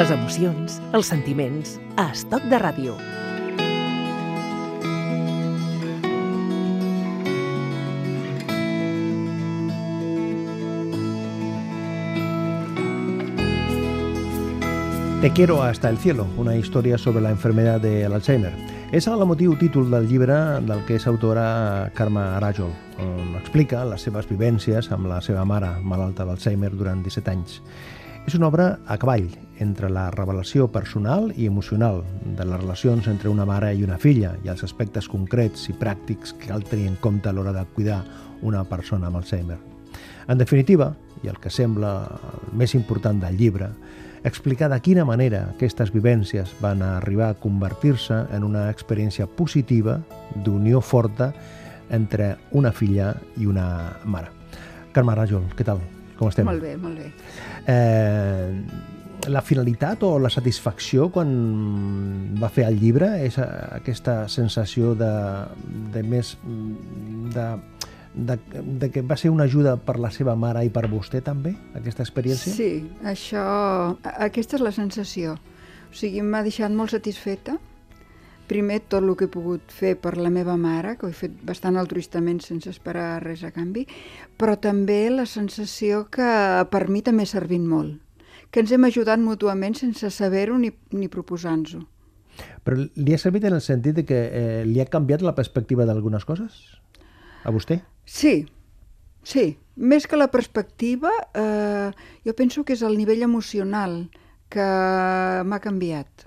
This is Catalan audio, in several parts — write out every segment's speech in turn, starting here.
les emocions, els sentiments, a Estoc de Ràdio. Te quiero hasta el cielo, una història sobre la enfermedad de l'Alzheimer. És el motiu títol del llibre del que és autora Carme Aràjol, on explica les seves vivències amb la seva mare malalta d'Alzheimer durant 17 anys. És una obra a cavall entre la revelació personal i emocional de les relacions entre una mare i una filla i els aspectes concrets i pràctics que cal tenir en compte a l'hora de cuidar una persona amb Alzheimer. En definitiva, i el que sembla el més important del llibre, explicar de quina manera aquestes vivències van arribar a convertir-se en una experiència positiva d'unió forta entre una filla i una mare. Carme Rajol, què tal? Com estem? Molt bé, molt bé. Eh, la finalitat o la satisfacció quan va fer el llibre és aquesta sensació de, de més de de, de que va ser una ajuda per la seva mare i per vostè també, aquesta experiència? Sí, això, aquesta és la sensació. O sigui, m'ha deixat molt satisfeta. Primer, tot el que he pogut fer per la meva mare, que ho he fet bastant altruistament sense esperar res a canvi, però també la sensació que per mi també ha servit molt, que ens hem ajudat mútuament sense saber-ho ni, ni proposant-ho. Però li ha servit en el sentit de que eh, li ha canviat la perspectiva d'algunes coses? A vostè? Sí, sí. Més que la perspectiva, eh, jo penso que és el nivell emocional que m'ha canviat.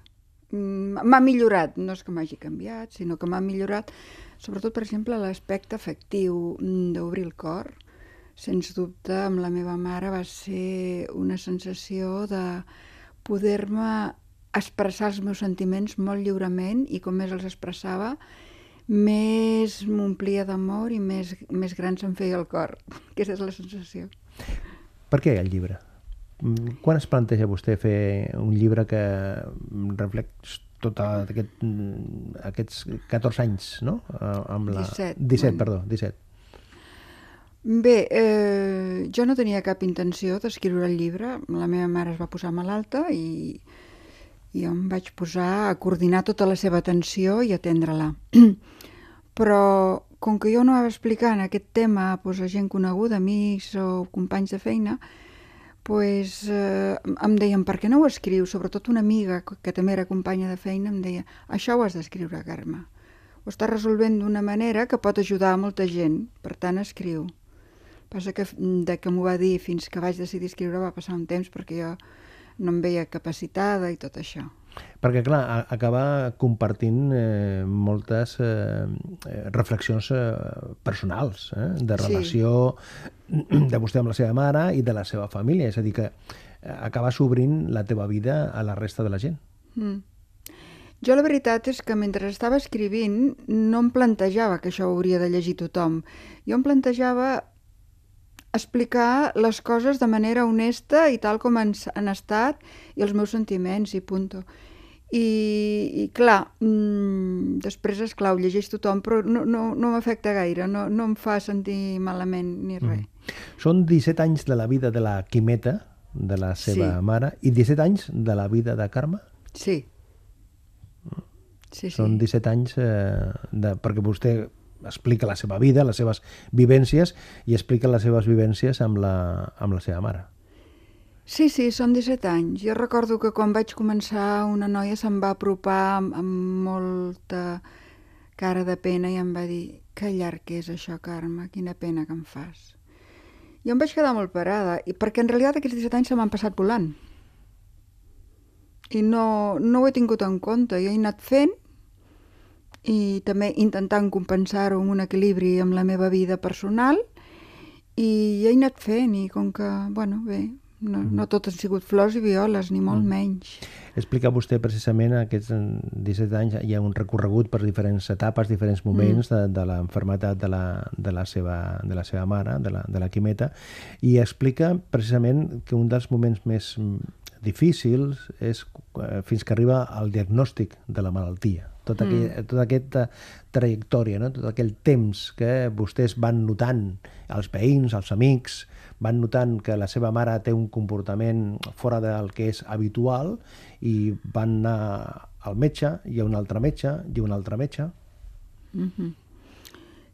Mm, m'ha millorat, no és que m'hagi canviat, sinó que m'ha millorat, sobretot, per exemple, l'aspecte afectiu d'obrir el cor. Sens dubte, amb la meva mare va ser una sensació de poder-me expressar els meus sentiments molt lliurement i com més els expressava, més m'omplia d'amor i més, més gran se'm feia el cor. Aquesta és la sensació. Per què el llibre? Mm, quan es planteja vostè fer un llibre que reflex tot aquest, mm, aquests 14 anys, no? Amb la... 17. 17, perdó, 17. Bé, eh, jo no tenia cap intenció d'escriure el llibre. La meva mare es va posar malalta i, i jo em vaig posar a coordinar tota la seva atenció i atendre-la. Però com que jo no anava explicant aquest tema doncs, a gent coneguda, amics o companys de feina, pues, eh, em deien, per què no ho escrius? Sobretot una amiga, que també era companya de feina, em deia, això ho has d'escriure, Carme. Ho estàs resolvent d'una manera que pot ajudar a molta gent, per tant, escriu. Passa que de que m'ho va dir fins que vaig decidir escriure va passar un temps perquè jo no em veia capacitada i tot això. Perquè, clar, acaba compartint eh, moltes eh, eh, reflexions eh, personals, eh, de relació sí. de vostè amb la seva mare i de la seva família. És a dir, que eh, acaba s'obrint la teva vida a la resta de la gent. Mm. Jo la veritat és que mentre estava escrivint no em plantejava que això ho hauria de llegir tothom. Jo em plantejava explicar les coses de manera honesta i tal com han, han estat i els meus sentiments i punto. I, i clar, mmm, després, és clar, ho llegeix tothom, però no, no, no m'afecta gaire, no, no em fa sentir malament ni mm. res. Mm. Són 17 anys de la vida de la Quimeta, de la seva sí. mare, i 17 anys de la vida de Carme? Sí. Sí, sí. Són 17 anys eh, de, perquè vostè explica la seva vida, les seves vivències, i explica les seves vivències amb la, amb la seva mare. Sí, sí, són 17 anys. Jo recordo que quan vaig començar una noia se'm va apropar amb, amb molta cara de pena i em va dir que llarg és això, Carme, quina pena que em fas. Jo em vaig quedar molt parada, i perquè en realitat aquests 17 anys se m'han passat volant. I no, no ho he tingut en compte. Jo he anat fent i també intentant compensar-ho amb un equilibri amb la meva vida personal i he anat fent i com que, bueno, bé, no, mm. no tot han sigut flors i violes, ni molt mm. menys. Explica vostè precisament aquests 17 anys, hi ha un recorregut per diferents etapes, diferents moments mm. de, de l'enfermetat de, la, de, la seva, de la seva mare, de la, de la Quimeta, i explica precisament que un dels moments més difícils és eh, fins que arriba al diagnòstic de la malaltia tot aquell, mm. tota aquesta trajectòria, no? tot aquell temps que vostès van notant, els veïns, els amics, van notant que la seva mare té un comportament fora del que és habitual i van anar al metge, hi ha un altre metge, hi ha un altre metge. Mm -hmm.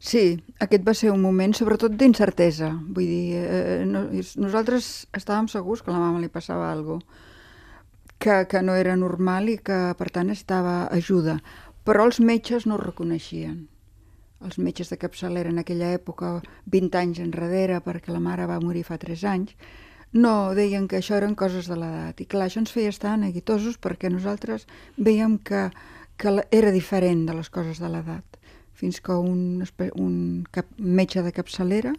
Sí, aquest va ser un moment sobretot d'incertesa. Vull dir, eh, no, nosaltres estàvem segurs que a la mama li passava alguna cosa que, que no era normal i que, per tant, estava ajuda. Però els metges no ho reconeixien. Els metges de capçalera en aquella època, 20 anys enrere, perquè la mare va morir fa 3 anys, no, deien que això eren coses de l'edat. I clar, això ens feia estar neguitosos perquè nosaltres veiem que, que era diferent de les coses de l'edat fins que un, un cap, metge de capçalera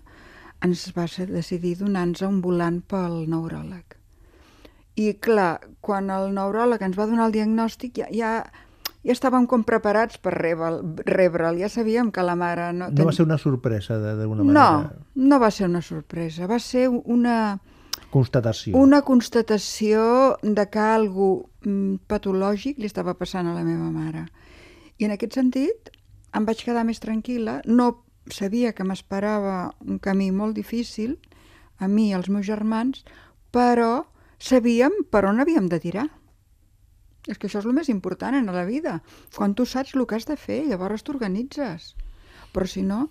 ens va decidir donar-nos un volant pel neuròleg. I clar, quan el neuròleg ens va donar el diagnòstic ja, ja, ja estàvem com preparats per rebre'l, rebre ja sabíem que la mare... No, ten... no va ser una sorpresa d'alguna manera? No, no va ser una sorpresa, va ser una... Constatació. Una constatació de que algú mm, patològic li estava passant a la meva mare. I en aquest sentit, em vaig quedar més tranquil·la, no sabia que m'esperava un camí molt difícil, a mi i als meus germans, però sabíem per on havíem de tirar. És que això és el més important en la vida. Quan tu saps el que has de fer, llavors t'organitzes. Però si no...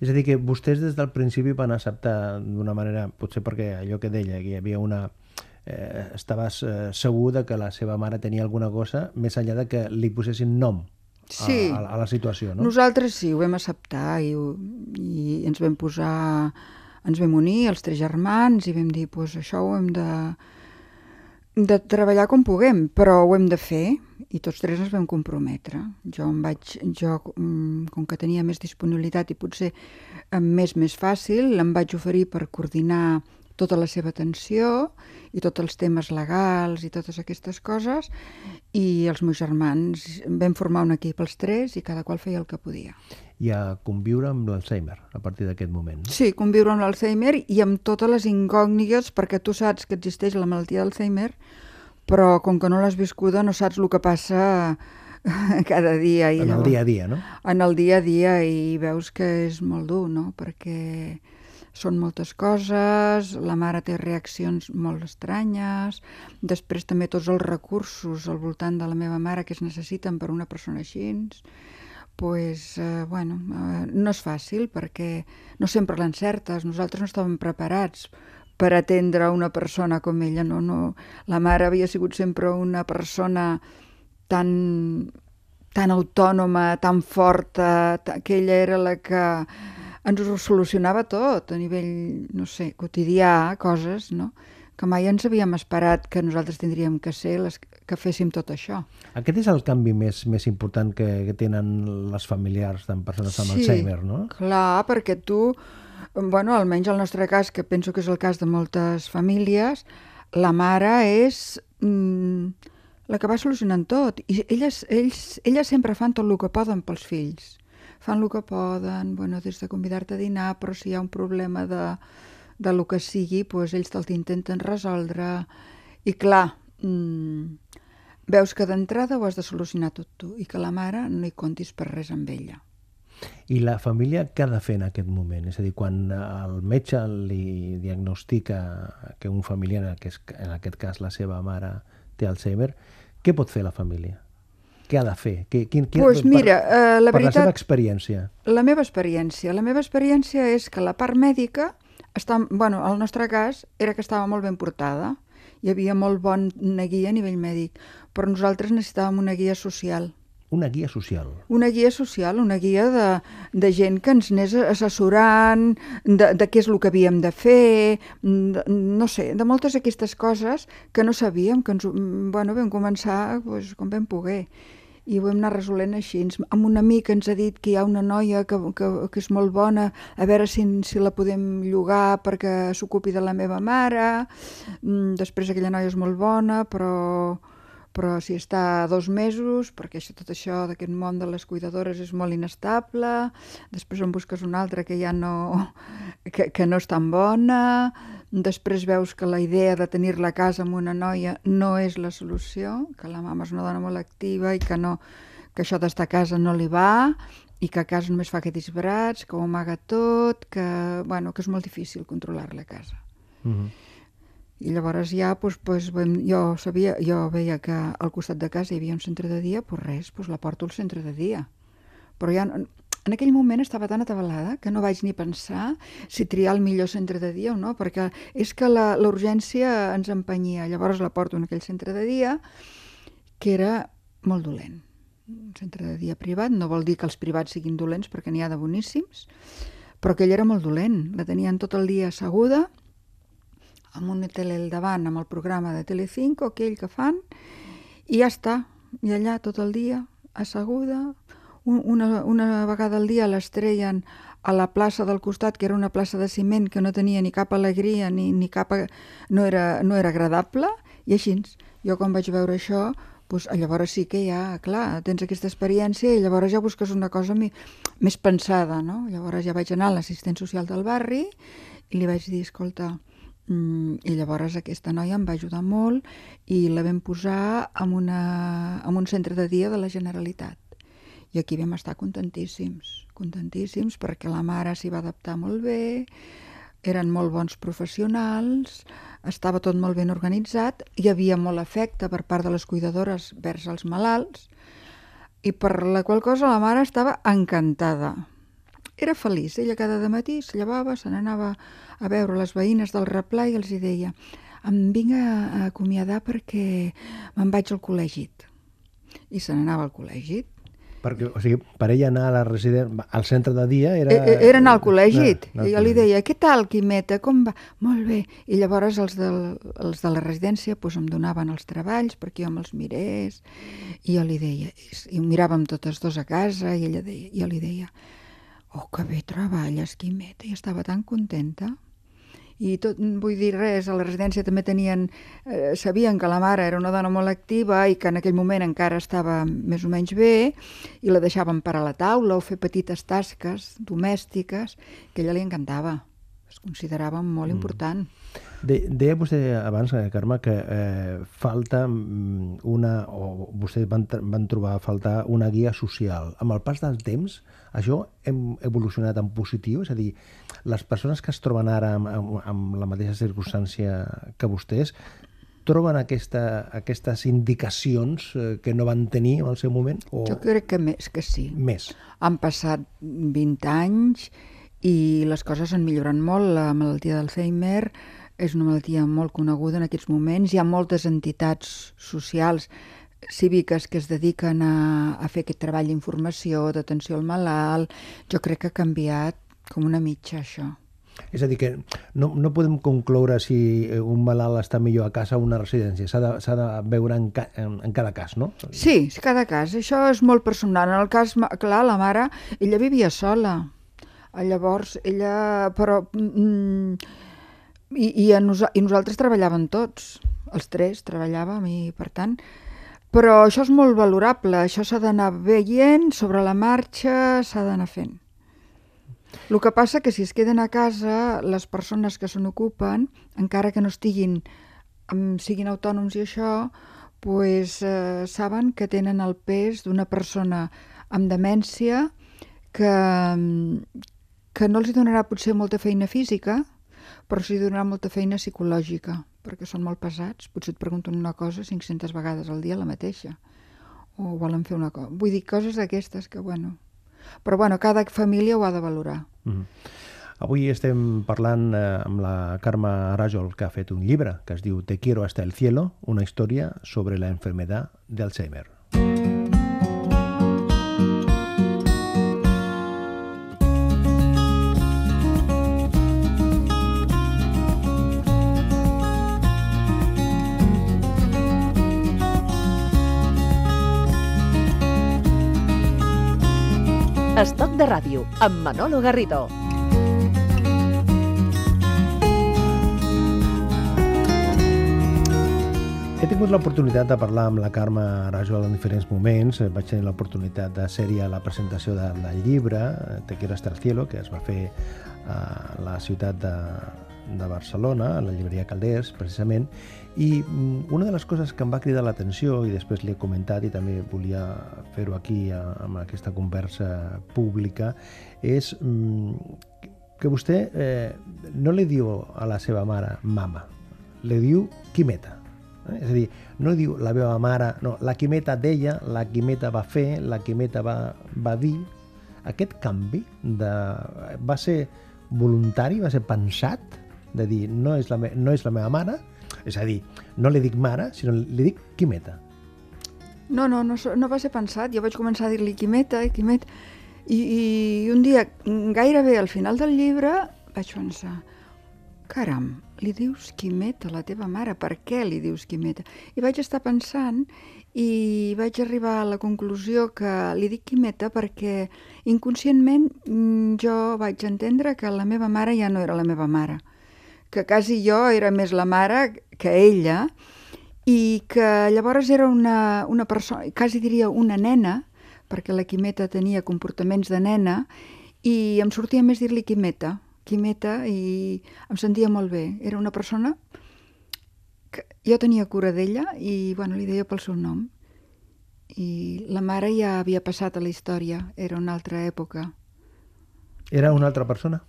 És a dir, que vostès des del principi van acceptar d'una manera, potser perquè allò que deia, que hi havia una... Eh, estaves eh, segur de que la seva mare tenia alguna cosa, més enllà de que li posessin nom sí. a, a la situació, no? Nosaltres sí, ho vam acceptar i, i ens vam posar, ens vam unir, els tres germans, i vam dir, pues, això ho hem de, de treballar com puguem, però ho hem de fer, i tots tres ens vam comprometre. Jo em vaig, jo, mm, com que tenia més disponibilitat i potser més més fàcil, em vaig oferir per coordinar tota la seva atenció i tots els temes legals i totes aquestes coses i els meus germans vam formar un equip els tres i cada qual feia el que podia. I a conviure amb l'Alzheimer a partir d'aquest moment. Sí, conviure amb l'Alzheimer i amb totes les incògnites perquè tu saps que existeix la malaltia d'Alzheimer però com que no l'has viscuda no saps el que passa cada dia. I en el dia a dia, no? En el dia a dia i veus que és molt dur, no? Perquè són moltes coses, la mare té reaccions molt estranyes, després també tots els recursos al voltant de la meva mare que es necessiten per una persona així, pues, eh, bueno, eh, no és fàcil perquè no sempre l'encertes, nosaltres no estàvem preparats per atendre una persona com ella, no, no. La mare havia sigut sempre una persona tan, tan autònoma, tan forta, que ella era la que ens ho solucionava tot a nivell, no sé, quotidià, coses, no? Que mai ens havíem esperat que nosaltres tindríem que ser les que féssim tot això. Aquest és el canvi més, més important que, que tenen les familiars de persones amb sí, Alzheimer, no? clar, perquè tu, bueno, almenys el nostre cas, que penso que és el cas de moltes famílies, la mare és mm, la que va solucionant tot. I elles, ells, elles sempre fan tot el que poden pels fills fan el que poden, bueno, des de convidar-te a dinar, però si hi ha un problema de, de lo que sigui, doncs ells te'l intenten resoldre. I clar, mmm, veus que d'entrada ho has de solucionar tot tu i que la mare no hi contis per res amb ella. I la família què ha de fer en aquest moment? És a dir, quan el metge li diagnostica que un familiar, en aquest, en aquest cas la seva mare, té Alzheimer, què pot fer la família? què ha de fer? Quin, quin, pues mira, per, uh, la per veritat, la seva experiència. La meva experiència. La meva experiència és que la part mèdica, està, bueno, el nostre cas era que estava molt ben portada. Hi havia molt bona guia a nivell mèdic, però nosaltres necessitàvem una guia social. Una guia social. Una guia social, una guia de, de gent que ens anés assessorant, de, de què és el que havíem de fer, de, no sé, de moltes d'aquestes coses que no sabíem, que ens, bueno, vam començar pues, com vam poder i ho hem anat resolent així. Amb un amic ens ha dit que hi ha una noia que, que, que és molt bona, a veure si, si la podem llogar perquè s'ocupi de la meva mare. Mm, després aquella noia és molt bona, però, però si està dos mesos, perquè això, tot això d'aquest món de les cuidadores és molt inestable, després en busques una altra que ja no, que, que no és tan bona, després veus que la idea de tenir-la casa amb una noia no és la solució, que la mama és una dona molt activa i que, no, que això d'estar a casa no li va, i que a casa només fa aquests brats, que ho amaga tot, que, bueno, que és molt difícil controlar-la casa. Mm -hmm. I llavors ja, doncs, doncs, jo sabia, jo veia que al costat de casa hi havia un centre de dia, doncs res, doncs la porto al centre de dia. Però ja, en aquell moment estava tan atabalada que no vaig ni pensar si triar el millor centre de dia o no, perquè és que la, ens empenyia. Llavors la porto en aquell centre de dia, que era molt dolent un centre de dia privat, no vol dir que els privats siguin dolents perquè n'hi ha de boníssims, però aquell era molt dolent, la tenien tot el dia asseguda, amb un tele al davant, amb el programa de Telecinco, aquell que fan, i ja està, i allà tot el dia, asseguda, una, una vegada al dia l'estreien a la plaça del costat, que era una plaça de ciment que no tenia ni cap alegria ni, ni cap... no era, no era agradable, i així, jo quan vaig veure això, doncs llavors sí que ja, clar, tens aquesta experiència i llavors ja busques una cosa mi, més pensada, no? Llavors ja vaig anar a l'assistent social del barri i li vaig dir, escolta, mm, i llavors aquesta noia em va ajudar molt i la vam posar en, una, en un centre de dia de la Generalitat. I aquí vam estar contentíssims, contentíssims perquè la mare s'hi va adaptar molt bé, eren molt bons professionals, estava tot molt ben organitzat, hi havia molt afecte per part de les cuidadores vers els malalts, i per la qual cosa la mare estava encantada. Era feliç, ella cada matí es llevava, se n'anava a veure les veïnes del replà i els hi deia em vinc a acomiadar perquè me'n vaig al col·legit. I se n'anava al col·legit perquè, o sigui, per ella anar a la residència, al centre de dia era... E, e era anar al col·legi. No, I jo li deia, què tal, Quimeta, com va? Molt bé. I llavors els, del, els de la residència pues, em donaven els treballs perquè jo me'ls mirés. I jo li deia, i miràvem totes dos a casa, i ella deia, jo li deia, oh, que bé treballes, Quimeta, i estava tan contenta. I tot, vull dir res, a la residència també tenien, eh, sabien que la mare era una dona molt activa i que en aquell moment encara estava més o menys bé i la deixaven per a la taula o fer petites tasques domèstiques que ella li encantava, es considerava molt mm. important. De, deia vostè abans, eh, Carme, que eh, falta mm, una, o vostès van, van trobar a faltar una guia social. Amb el pas del temps, això hem evolucionat en positiu? És a dir, les persones que es troben ara amb, amb, amb la mateixa circumstància que vostès troben aquesta, aquestes indicacions eh, que no van tenir en el seu moment? O... Jo crec que més que sí. Més. Han passat 20 anys i les coses han millorat molt. La malaltia d'Alzheimer és una malaltia molt coneguda en aquests moments. Hi ha moltes entitats socials cíviques que es dediquen a, a fer aquest treball d'informació, d'atenció al malalt. Jo crec que ha canviat com una mitja, això. És a dir, que no, no podem concloure si un malalt està millor a casa o una residència. S'ha de, de veure en, ca, en, en cada cas, no? Sí, cada cas. Això és molt personal. En el cas, clar, la mare, ella vivia sola. Llavors, ella... Però... Mm, i, i, a nos, I nosaltres treballàvem tots. Els tres treballàvem i, per tant, però això és molt valorable, això s'ha d'anar veient sobre la marxa, s'ha d'anar fent. El que passa que si es queden a casa, les persones que se n'ocupen, encara que no estiguin, siguin autònoms i això, pues, eh, saben que tenen el pes d'una persona amb demència que, que no els donarà potser molta feina física, però sí donarà molta feina psicològica perquè són molt pesats, potser et pregunten una cosa 500 vegades al dia la mateixa, o volen fer una cosa. Vull dir, coses d'aquestes que, bueno... Però, bueno, cada família ho ha de valorar. Mm -hmm. Avui estem parlant eh, amb la Carme Arajol, que ha fet un llibre que es diu Te quiero hasta el cielo, una història sobre la enfermedad de Estoc de ràdio, amb Manolo Garrido. He tingut l'oportunitat de parlar amb la Carme Rajol en diferents moments. Vaig tenir l'oportunitat de ser-hi a la presentació de, del llibre Te quiero hasta el cielo, que es va fer a la ciutat de, de Barcelona, a la llibreria Calders, precisament, i mm, una de les coses que em va cridar l'atenció, i després li he comentat i també volia fer-ho aquí amb aquesta conversa pública, és mm, que vostè eh, no li diu a la seva mare mama, li diu Quimeta. Eh? És a dir, no diu la meva mare, no, la Quimeta deia, la Quimeta va fer, la Quimeta va, va dir. Aquest canvi de, va ser voluntari, va ser pensat, de dir no és la, me, no és la meva mare, és a dir, no li dic mare, sinó li dic Quimeta. No, no, no, no va ser pensat. Jo vaig començar a dir-li Quimeta, eh, Quimeta, i, i un dia, gairebé al final del llibre, vaig pensar, caram, li dius Quimeta a la teva mare, per què li dius Quimeta? I vaig estar pensant i vaig arribar a la conclusió que li dic Quimeta perquè inconscientment mm, jo vaig entendre que la meva mare ja no era la meva mare, que quasi jo era més la mare que ella i que llavors era una, una persona, quasi diria una nena, perquè la Quimeta tenia comportaments de nena i em sortia més dir-li Quimeta, Quimeta i em sentia molt bé. Era una persona que jo tenia cura d'ella i bueno, li deia pel seu nom. I la mare ja havia passat a la història, era una altra època. Era una altra persona?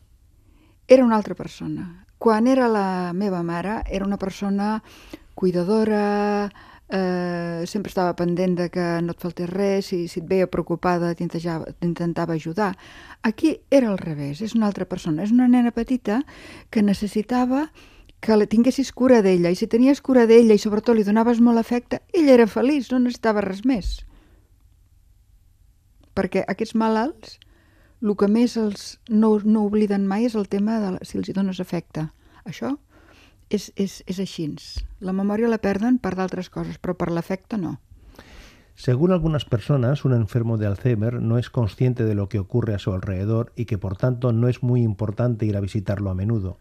Era una altra persona. Quan era la meva mare, era una persona cuidadora, eh, sempre estava pendent de que no et faltés res, si, si et veia preocupada t'intentava ajudar. Aquí era al revés, és una altra persona, és una nena petita que necessitava que tinguessis cura d'ella, i si tenies cura d'ella i sobretot li donaves molt afecte, ella era feliç, no necessitava res més. Perquè aquests malalts, el que més els no, no obliden mai és el tema de si els hi dones afecte. Això és, és, és així. La memòria la perden per d'altres coses, però per l'efecte no. Según algunas personas, un enfermo de Alzheimer no es consciente de lo que ocurre a su alrededor y que por tanto no es muy importante ir a visitarlo a menudo.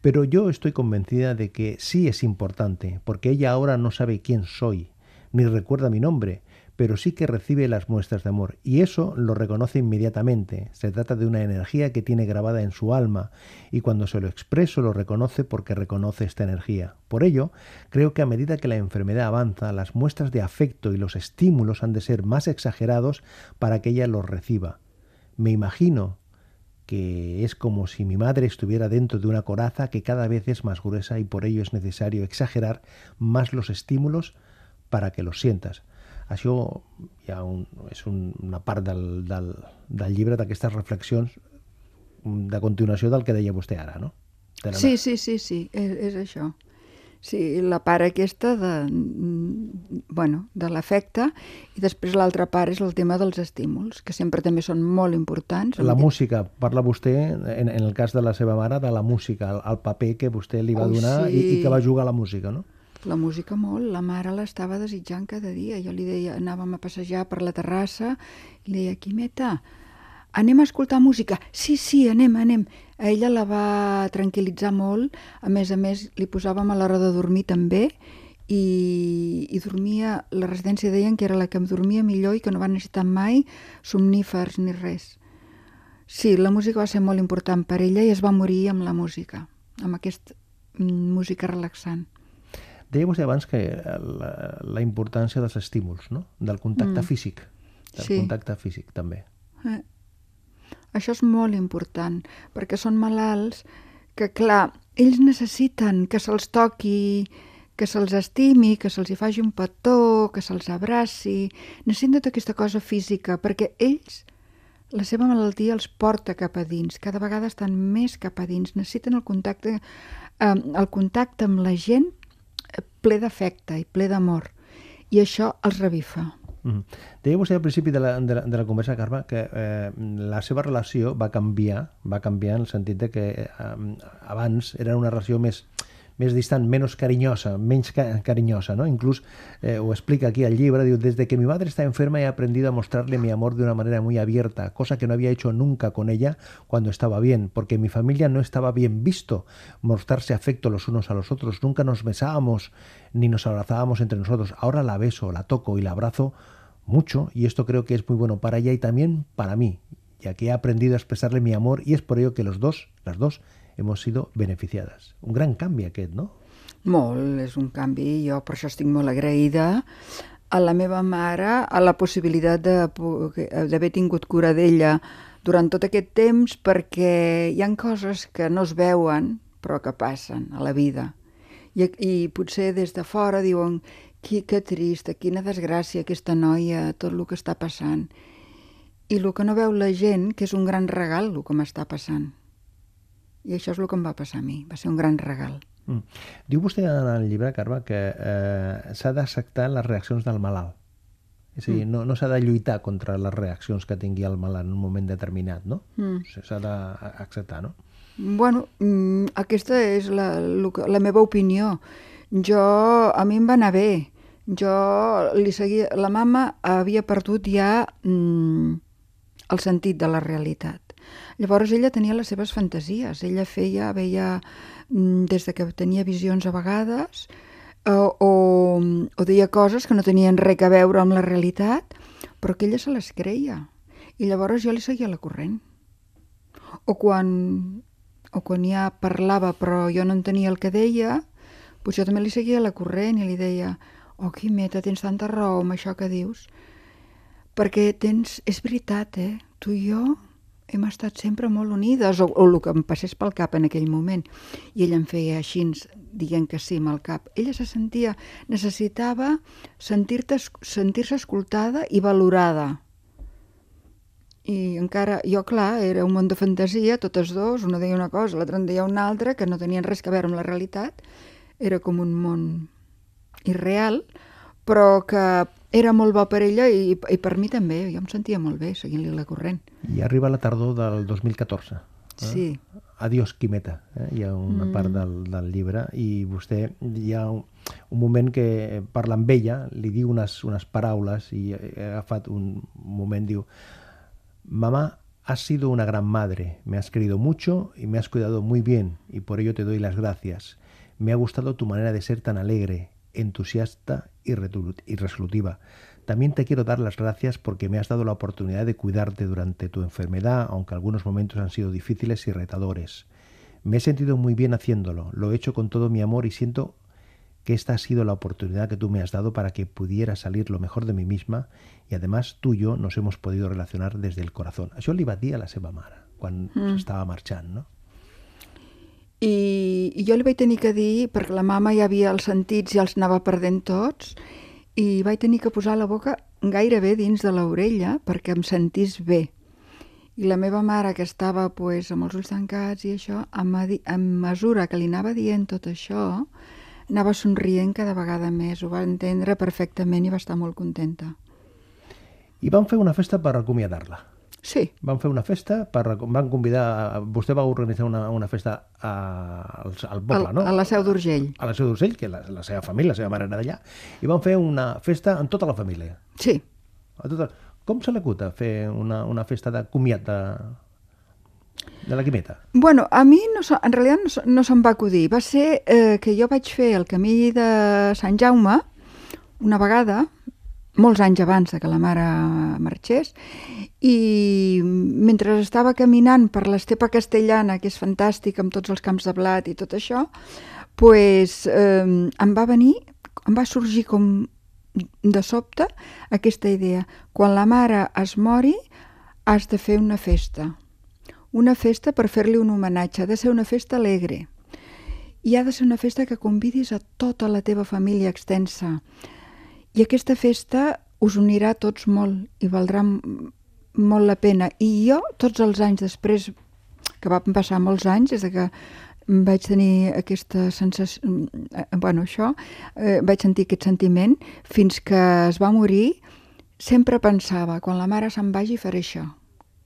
Pero yo estoy convencida de que sí es importante, porque ella ahora no sabe quién soy, ni recuerda mi nombre, pero sí que recibe las muestras de amor, y eso lo reconoce inmediatamente. Se trata de una energía que tiene grabada en su alma, y cuando se lo expreso lo reconoce porque reconoce esta energía. Por ello, creo que a medida que la enfermedad avanza, las muestras de afecto y los estímulos han de ser más exagerados para que ella los reciba. Me imagino que es como si mi madre estuviera dentro de una coraza que cada vez es más gruesa y por ello es necesario exagerar más los estímulos para que los sientas. Això ja un, és un, una part del, del, del llibre d'aquestes reflexions de continuació del que deia vostè ara, no? De sí, sí, sí, sí, és, és això. Sí, la part aquesta de, bueno, de l'efecte i després l'altra part és el tema dels estímuls, que sempre també són molt importants. La música, parla vostè, en, en el cas de la seva mare, de la música, el, el paper que vostè li va oh, donar sí. i, i que va jugar a la música, no? La música molt, la mare l'estava desitjant cada dia. Jo li deia, anàvem a passejar per la terrassa, i li deia, Quimeta, anem a escoltar música. Sí, sí, anem, anem. A ella la va tranquil·litzar molt, a més a més li posàvem a l'hora de dormir també, i, i dormia, la residència deien que era la que em dormia millor i que no va necessitar mai somnífers ni res. Sí, la música va ser molt important per ella i es va morir amb la música, amb aquesta mm, música relaxant. Deia vostè abans que la, la importància dels estímuls, no? del contacte mm. físic, del sí. contacte físic també. Eh. Això és molt important, perquè són malalts que, clar, ells necessiten que se'ls toqui, que se'ls estimi, que se'ls hi faci un petó, que se'ls abraci, necessiten tota aquesta cosa física, perquè ells, la seva malaltia els porta cap a dins, cada vegada estan més cap a dins, necessiten el contacte, eh, el contacte amb la gent ple d'afecte i ple d'amor. I això els revifa. Mm -hmm. Deia vostè al principi de la, de la, de la conversa, Carme, que eh, la seva relació va canviar, va canviar en el sentit de que eh, abans era una relació més, més distant, menos carinyosa, menys ca carinyosa, ¿no? Inclús eh, ho explica aquí al llibre, desde que mi madre está enferma he aprendido a mostrarle mi amor de una manera muy abierta, cosa que no había hecho nunca con ella cuando estaba bien, porque mi familia no estaba bien visto mostrarse afecto los unos a los otros, nunca nos besábamos ni nos abrazábamos entre nosotros, ahora la beso, la toco y la abrazo mucho y esto creo que es muy bueno para ella y también para mí, ya que he aprendido a expresarle mi amor y es por ello que los dos, las dos, hemos sido beneficiadas. Un gran canvi aquest, no? Molt, és un canvi. Jo per això estic molt agraïda a la meva mare, a la possibilitat d'haver tingut cura d'ella durant tot aquest temps perquè hi han coses que no es veuen però que passen a la vida. I, i potser des de fora diuen qui, que trista, quina desgràcia aquesta noia, tot el que està passant. I el que no veu la gent, que és un gran regal el que m'està passant. I això és el que em va passar a mi, va ser un gran regal. Mm. Diu vostè en el llibre, Carme, que eh, s'ha d'acceptar les reaccions del malalt. És a dir, mm. no, no s'ha de lluitar contra les reaccions que tingui el malalt en un moment determinat, no? Mm. S'ha d'acceptar, no? Bueno, mm, aquesta és la, la meva opinió. Jo, a mi em va anar bé. Jo li seguia... La mama havia perdut ja mm, el sentit de la realitat. Llavors ella tenia les seves fantasies. Ella feia, veia, mm, des de que tenia visions a vegades, o, o, o deia coses que no tenien res a veure amb la realitat, però que ella se les creia. I llavors jo li seguia la corrent. O quan, o quan ja parlava però jo no entenia el que deia, doncs jo també li seguia la corrent i li deia oh, Quimeta, tens tanta raó amb això que dius, perquè tens... És veritat, eh? Tu i jo hem estat sempre molt unides, o, o el que em passés pel cap en aquell moment. I ella em feia així, dient que sí amb el cap. Ella se sentia, necessitava sentir-se sentir escoltada i valorada. I encara, jo clar, era un món de fantasia, totes dos, una deia una cosa, l'altra en deia una altra, que no tenien res a veure amb la realitat. Era com un món irreal, però que era molt bo per ella i, i per mi també. Jo em sentia molt bé seguint-li la corrent. I arriba la tardor del 2014. Eh? Sí. Adiós, Quimeta. Eh? Hi ha una mm. part del, del llibre i vostè hi ha un, un moment que parla amb ella, li diu unes, unes paraules i he agafat un moment, diu Mamá, has sido una gran madre, me has querido mucho y me has cuidado muy bien y por ello te doy las gracias. Me ha gustado tu manera de ser tan alegre, entusiasta y resolutiva. También te quiero dar las gracias porque me has dado la oportunidad de cuidarte durante tu enfermedad, aunque algunos momentos han sido difíciles y retadores. Me he sentido muy bien haciéndolo, lo he hecho con todo mi amor y siento que esta ha sido la oportunidad que tú me has dado para que pudiera salir lo mejor de mí misma y además tú y yo nos hemos podido relacionar desde el corazón. Això li va dir a la seva mare quan mm. estava marxant, no? I, I jo li vaig tenir que dir, perquè la mama ja havia els sentits i els anava perdent tots, i vaig tenir que posar la boca gairebé dins de l'orella perquè em sentís bé. I la meva mare, que estava pues, amb els ulls tancats i això, a, a mesura que li anava dient tot això, anava somrient cada vegada més, ho va entendre perfectament i va estar molt contenta. I van fer una festa per acomiadar-la. Sí. Van fer una festa, per, van convidar... Vostè va organitzar una, una festa a, al, al poble, a, no? A la Seu d'Urgell. A la Seu d'Urgell, que la, la seva família, la seva mare era d'allà, i van fer una festa amb tota la família. Sí. A tota... Com se l'acuta fer una, una festa de comiat de, de la Quimeta? Bueno, a mi no, en realitat no, no se'm va acudir. Va ser eh, que jo vaig fer el camí de Sant Jaume una vegada, molts anys abans de que la mare marxés, i mentre estava caminant per l'estepa castellana, que és fantàstic, amb tots els camps de blat i tot això, pues, eh, em va venir, em va sorgir com de sobte aquesta idea. Quan la mare es mori, has de fer una festa. Una festa per fer-li un homenatge. Ha de ser una festa alegre. I ha de ser una festa que convidis a tota la teva família extensa. I aquesta festa us unirà tots molt i valdrà molt la pena. I jo, tots els anys després, que van passar molts anys, des que vaig tenir aquesta sensació, eh, bueno, això, eh, vaig sentir aquest sentiment, fins que es va morir, sempre pensava, quan la mare se'n vagi faré això.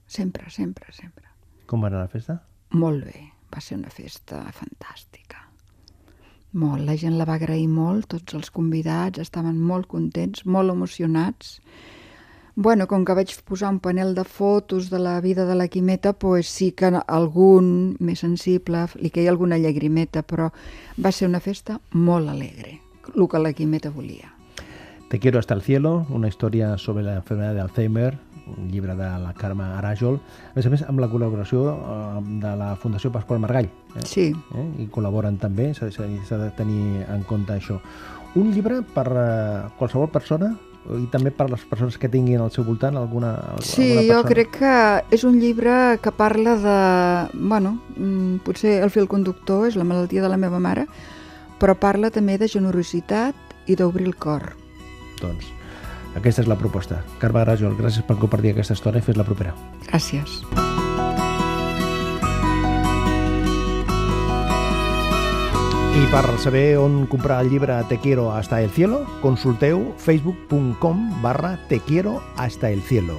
Sempre, sempre, sempre. Com va anar la festa? Molt bé, va ser una festa fantàstica. Molt, la gent la va agrair molt, tots els convidats estaven molt contents, molt emocionats. Bueno, com que vaig posar un panel de fotos de la vida de la Quimeta, pues sí que algun més sensible li queia alguna llagrimeta, però va ser una festa molt alegre, el que la Quimeta volia. Te quiero hasta el cielo, una història sobre la enfermedad de Alzheimer, un llibre de la Carme Aràjol, a més a més amb la col·laboració eh, de la Fundació Pasqual Margall. Eh? Sí. Eh? I col·laboren també, s'ha de tenir en compte això. Un llibre per eh, qualsevol persona i també per les persones que tinguin al seu voltant alguna, sí, alguna persona. jo crec que és un llibre que parla de... Bueno, mm, potser el fil conductor és la malaltia de la meva mare, però parla també de generositat i d'obrir el cor. Doncs aquesta és la proposta. Carme Rajol, gràcies per compartir aquesta història i fes la propera. Gràcies. I per saber on comprar el llibre Te quiero hasta el cielo, consulteu facebook.com barra te quiero hasta el cielo.